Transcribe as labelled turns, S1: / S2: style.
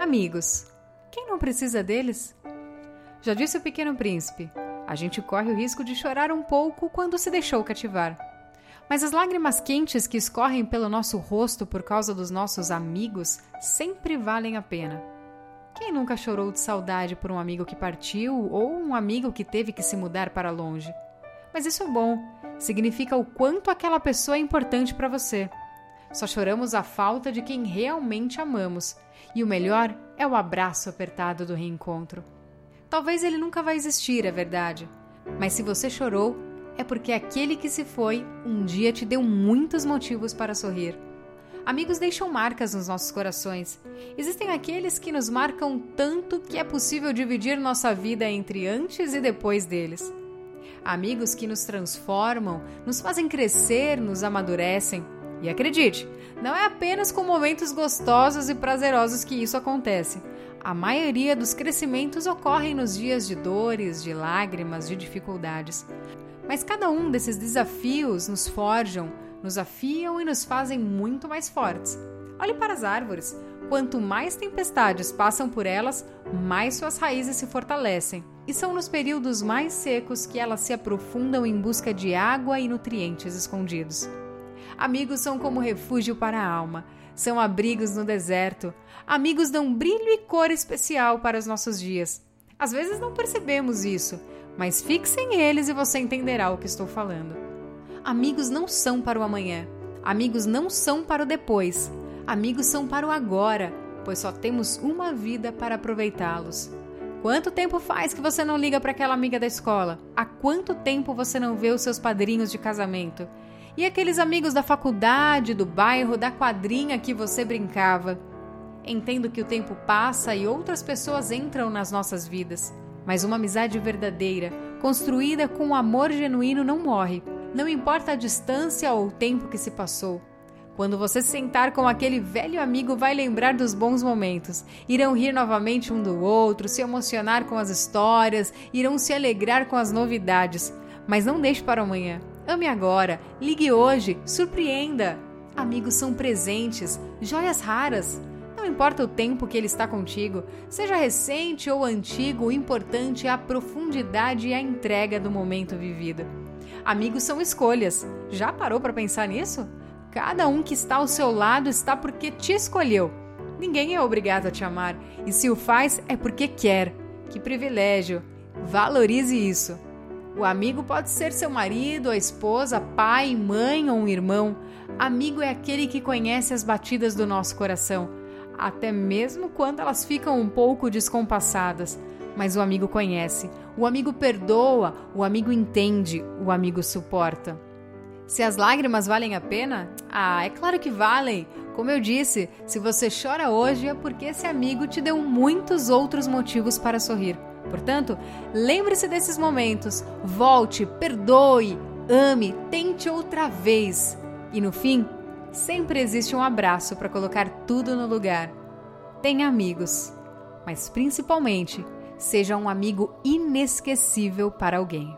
S1: Amigos. Quem não precisa deles? Já disse o Pequeno Príncipe: a gente corre o risco de chorar um pouco quando se deixou cativar. Mas as lágrimas quentes que escorrem pelo nosso rosto por causa dos nossos amigos sempre valem a pena. Quem nunca chorou de saudade por um amigo que partiu ou um amigo que teve que se mudar para longe? Mas isso é bom, significa o quanto aquela pessoa é importante para você. Só choramos a falta de quem realmente amamos, e o melhor é o abraço apertado do reencontro. Talvez ele nunca vai existir, é verdade, mas se você chorou, é porque aquele que se foi um dia te deu muitos motivos para sorrir. Amigos deixam marcas nos nossos corações. Existem aqueles que nos marcam tanto que é possível dividir nossa vida entre antes e depois deles. Amigos que nos transformam, nos fazem crescer, nos amadurecem. E acredite, não é apenas com momentos gostosos e prazerosos que isso acontece. A maioria dos crescimentos ocorrem nos dias de dores, de lágrimas, de dificuldades. Mas cada um desses desafios nos forjam, nos afiam e nos fazem muito mais fortes. Olhe para as árvores. Quanto mais tempestades passam por elas, mais suas raízes se fortalecem. E são nos períodos mais secos que elas se aprofundam em busca de água e nutrientes escondidos. Amigos são como refúgio para a alma, são abrigos no deserto. Amigos dão brilho e cor especial para os nossos dias. Às vezes não percebemos isso, mas fixem eles e você entenderá o que estou falando. Amigos não são para o amanhã. Amigos não são para o depois. Amigos são para o agora, pois só temos uma vida para aproveitá-los. Quanto tempo faz que você não liga para aquela amiga da escola? Há quanto tempo você não vê os seus padrinhos de casamento? E aqueles amigos da faculdade, do bairro, da quadrinha que você brincava? Entendo que o tempo passa e outras pessoas entram nas nossas vidas, mas uma amizade verdadeira, construída com amor genuíno, não morre. Não importa a distância ou o tempo que se passou. Quando você se sentar com aquele velho amigo, vai lembrar dos bons momentos. Irão rir novamente um do outro, se emocionar com as histórias, irão se alegrar com as novidades. Mas não deixe para amanhã. Ame agora, ligue hoje, surpreenda. Amigos são presentes, joias raras. Não importa o tempo que ele está contigo, seja recente ou antigo, o importante é a profundidade e a entrega do momento vivido. Amigos são escolhas. Já parou para pensar nisso? Cada um que está ao seu lado está porque te escolheu. Ninguém é obrigado a te amar, e se o faz é porque quer. Que privilégio! Valorize isso. O amigo pode ser seu marido, a esposa, pai, mãe ou um irmão. Amigo é aquele que conhece as batidas do nosso coração, até mesmo quando elas ficam um pouco descompassadas mas o amigo conhece, o amigo perdoa, o amigo entende, o amigo suporta. Se as lágrimas valem a pena? Ah, é claro que valem. Como eu disse, se você chora hoje é porque esse amigo te deu muitos outros motivos para sorrir. Portanto, lembre-se desses momentos, volte, perdoe, ame, tente outra vez. E no fim, sempre existe um abraço para colocar tudo no lugar. Tenha amigos, mas principalmente, seja um amigo inesquecível para alguém.